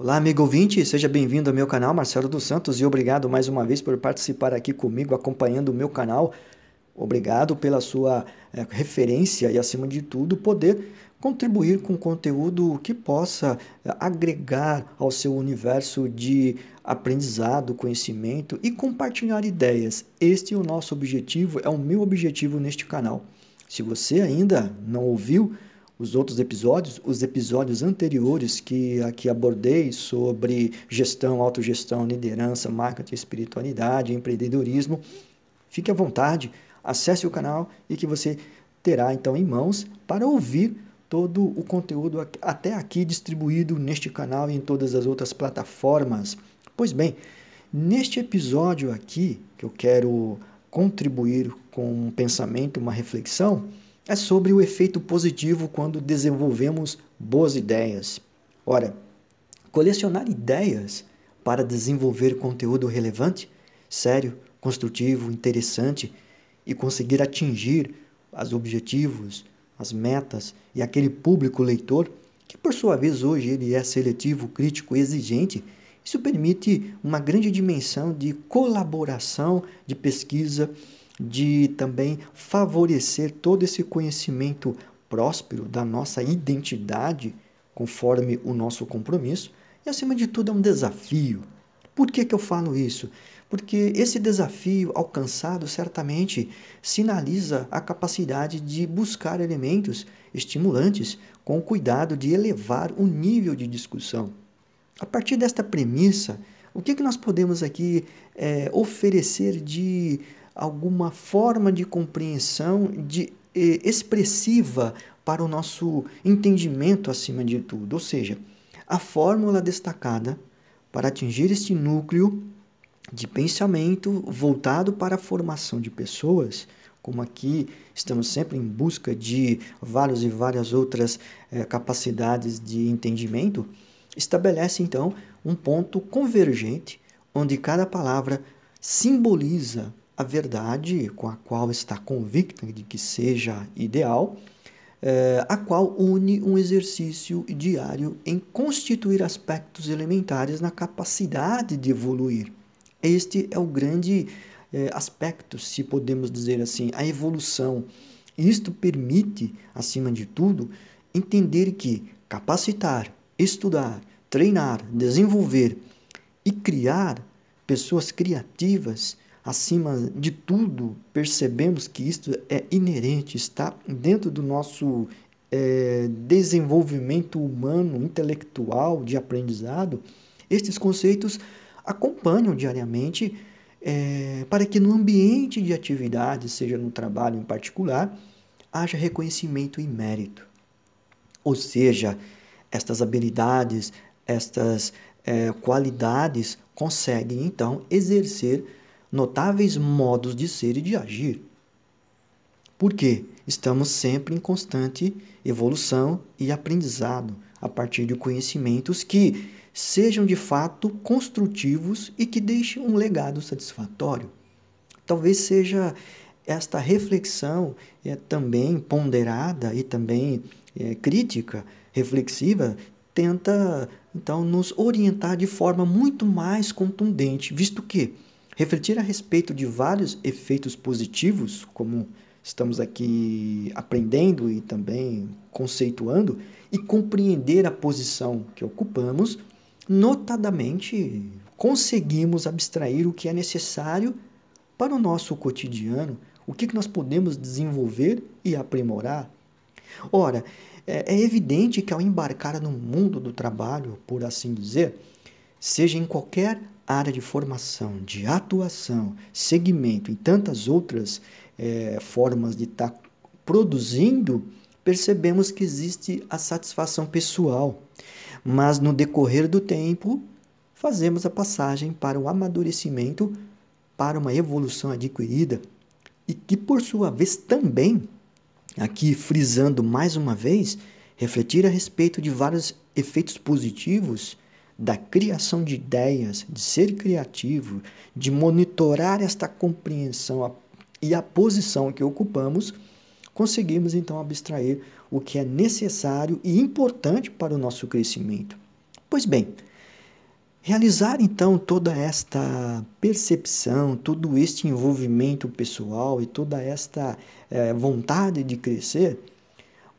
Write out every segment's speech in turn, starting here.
Olá, amigo ouvinte, seja bem-vindo ao meu canal Marcelo dos Santos e obrigado mais uma vez por participar aqui comigo, acompanhando o meu canal. Obrigado pela sua é, referência e, acima de tudo, poder contribuir com conteúdo que possa é, agregar ao seu universo de aprendizado, conhecimento e compartilhar ideias. Este é o nosso objetivo, é o meu objetivo neste canal. Se você ainda não ouviu, os outros episódios, os episódios anteriores que aqui abordei sobre gestão, autogestão, liderança, marketing, espiritualidade, empreendedorismo, fique à vontade, acesse o canal e que você terá então em mãos para ouvir todo o conteúdo até aqui distribuído neste canal e em todas as outras plataformas. Pois bem, neste episódio aqui que eu quero contribuir com um pensamento, uma reflexão, é sobre o efeito positivo quando desenvolvemos boas ideias. Ora, colecionar ideias para desenvolver conteúdo relevante, sério, construtivo, interessante e conseguir atingir os objetivos, as metas e aquele público leitor, que por sua vez hoje ele é seletivo, crítico e exigente, isso permite uma grande dimensão de colaboração, de pesquisa de também favorecer todo esse conhecimento próspero da nossa identidade, conforme o nosso compromisso, e acima de tudo é um desafio. Por que, que eu falo isso? Porque esse desafio alcançado certamente sinaliza a capacidade de buscar elementos estimulantes com o cuidado de elevar o nível de discussão. A partir desta premissa, o que, que nós podemos aqui é, oferecer de alguma forma de compreensão de, eh, expressiva para o nosso entendimento acima de tudo. Ou seja, a fórmula destacada para atingir este núcleo de pensamento voltado para a formação de pessoas, como aqui estamos sempre em busca de várias e várias outras eh, capacidades de entendimento, estabelece então um ponto convergente onde cada palavra simboliza a verdade com a qual está convicta de que seja ideal, é, a qual une um exercício diário em constituir aspectos elementares na capacidade de evoluir. Este é o grande é, aspecto, se podemos dizer assim, a evolução. Isto permite, acima de tudo, entender que capacitar, estudar, treinar, desenvolver e criar pessoas criativas acima de tudo, percebemos que isto é inerente, está dentro do nosso é, desenvolvimento humano, intelectual, de aprendizado, estes conceitos acompanham diariamente é, para que no ambiente de atividade, seja no trabalho em particular, haja reconhecimento e mérito. Ou seja, estas habilidades, estas é, qualidades conseguem então exercer notáveis modos de ser e de agir. Por quê? Estamos sempre em constante evolução e aprendizado a partir de conhecimentos que sejam de fato construtivos e que deixem um legado satisfatório. Talvez seja esta reflexão é, também ponderada e também é, crítica, reflexiva, tenta então nos orientar de forma muito mais contundente, visto que refletir a respeito de vários efeitos positivos, como estamos aqui aprendendo e também conceituando, e compreender a posição que ocupamos, notadamente conseguimos abstrair o que é necessário para o nosso cotidiano, o que, nós podemos desenvolver e aprimorar. Ora, é, é evidente que ao embarcar no mundo do trabalho, por assim dizer, seja em qualquer área de formação, de atuação, segmento e tantas outras é, formas de estar tá produzindo, percebemos que existe a satisfação pessoal. Mas no decorrer do tempo, fazemos a passagem para o amadurecimento, para uma evolução adquirida, e que por sua vez também, aqui frisando mais uma vez, refletir a respeito de vários efeitos positivos da criação de ideias, de ser criativo, de monitorar esta compreensão e a posição que ocupamos, conseguimos então abstrair o que é necessário e importante para o nosso crescimento. Pois bem, Realizar então toda esta percepção, todo este envolvimento pessoal e toda esta é, vontade de crescer,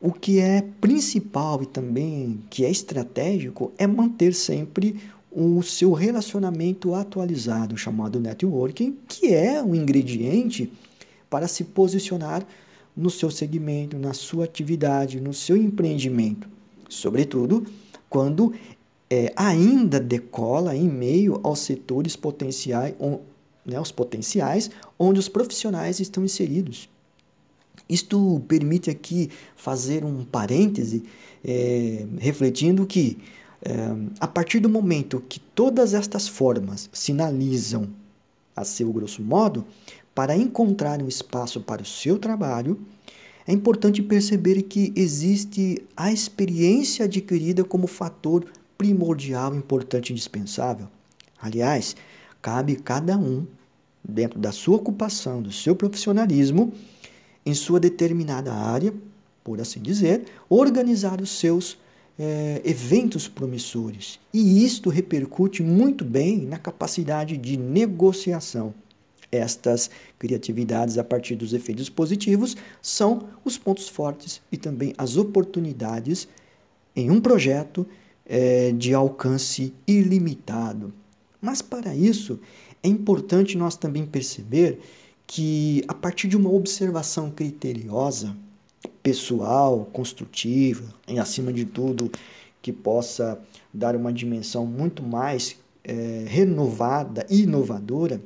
o que é principal e também que é estratégico é manter sempre o seu relacionamento atualizado, chamado networking, que é um ingrediente para se posicionar no seu segmento, na sua atividade, no seu empreendimento. Sobretudo quando é, ainda decola em meio aos setores potenciais, né, os potenciais onde os profissionais estão inseridos. Isto permite aqui fazer um parêntese, é, refletindo que é, a partir do momento que todas estas formas sinalizam, a seu grosso modo, para encontrar um espaço para o seu trabalho, é importante perceber que existe a experiência adquirida como fator primordial, importante e indispensável. Aliás, cabe cada um, dentro da sua ocupação, do seu profissionalismo, em sua determinada área, por assim dizer, organizar os seus é, eventos promissores. E isto repercute muito bem na capacidade de negociação. Estas criatividades, a partir dos efeitos positivos, são os pontos fortes e também as oportunidades em um projeto é, de alcance ilimitado. Mas para isso é importante nós também perceber que a partir de uma observação criteriosa, pessoal, construtiva, e acima de tudo que possa dar uma dimensão muito mais é, renovada e inovadora,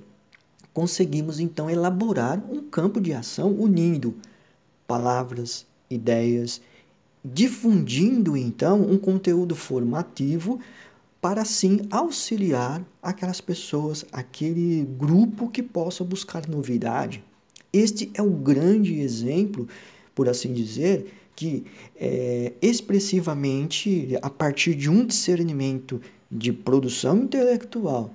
conseguimos então elaborar um campo de ação unindo palavras, ideias difundindo então um conteúdo formativo para assim auxiliar aquelas pessoas, aquele grupo que possa buscar novidade. Este é o grande exemplo, por assim dizer, que é, expressivamente, a partir de um discernimento de produção intelectual,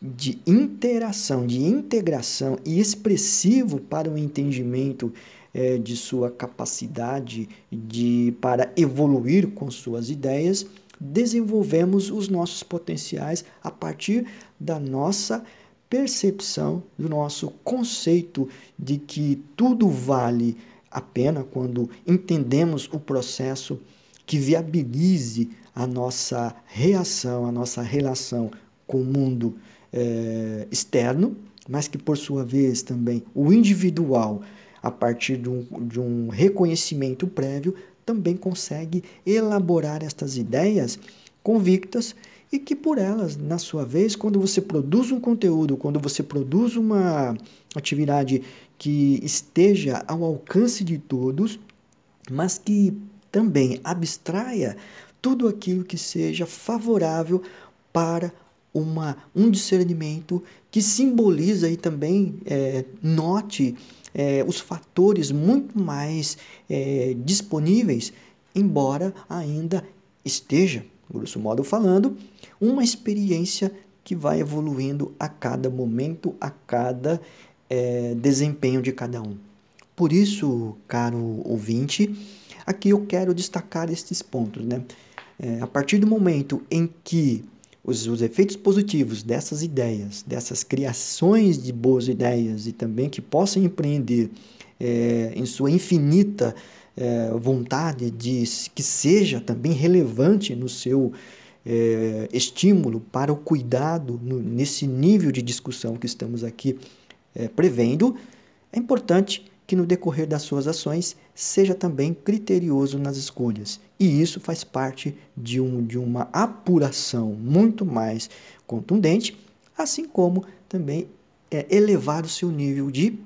de interação, de integração e expressivo para o entendimento é, de sua capacidade de para evoluir com suas ideias, desenvolvemos os nossos potenciais a partir da nossa percepção, do nosso conceito de que tudo vale a pena quando entendemos o processo que viabilize a nossa reação, a nossa relação com o mundo é, externo, mas que por sua vez também o individual a partir de um, de um reconhecimento prévio, também consegue elaborar estas ideias convictas e que por elas, na sua vez, quando você produz um conteúdo, quando você produz uma atividade que esteja ao alcance de todos, mas que também abstraia tudo aquilo que seja favorável para uma, um discernimento que simboliza e também é, note é, os fatores muito mais é, disponíveis, embora ainda esteja, grosso modo falando, uma experiência que vai evoluindo a cada momento, a cada é, desempenho de cada um. Por isso, caro ouvinte, aqui eu quero destacar estes pontos. Né? É, a partir do momento em que os, os efeitos positivos dessas ideias, dessas criações de boas ideias e também que possam empreender é, em sua infinita é, vontade de que seja também relevante no seu é, estímulo para o cuidado no, nesse nível de discussão que estamos aqui é, prevendo, é importante que no decorrer das suas ações seja também criterioso nas escolhas. E isso faz parte de, um, de uma apuração muito mais contundente, assim como também é, elevar o seu nível de,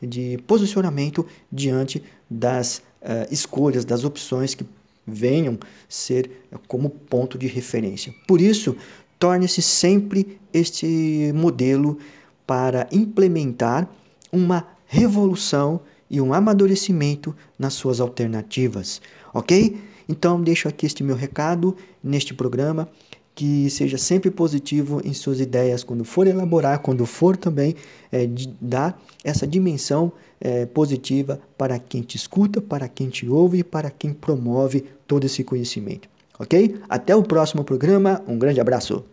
de posicionamento diante das uh, escolhas, das opções que venham ser como ponto de referência. Por isso, torne-se sempre este modelo para implementar uma revolução e um amadurecimento nas suas alternativas, ok? Então, deixo aqui este meu recado neste programa. Que seja sempre positivo em suas ideias quando for elaborar, quando for também é, dar essa dimensão é, positiva para quem te escuta, para quem te ouve e para quem promove todo esse conhecimento. Ok? Até o próximo programa. Um grande abraço.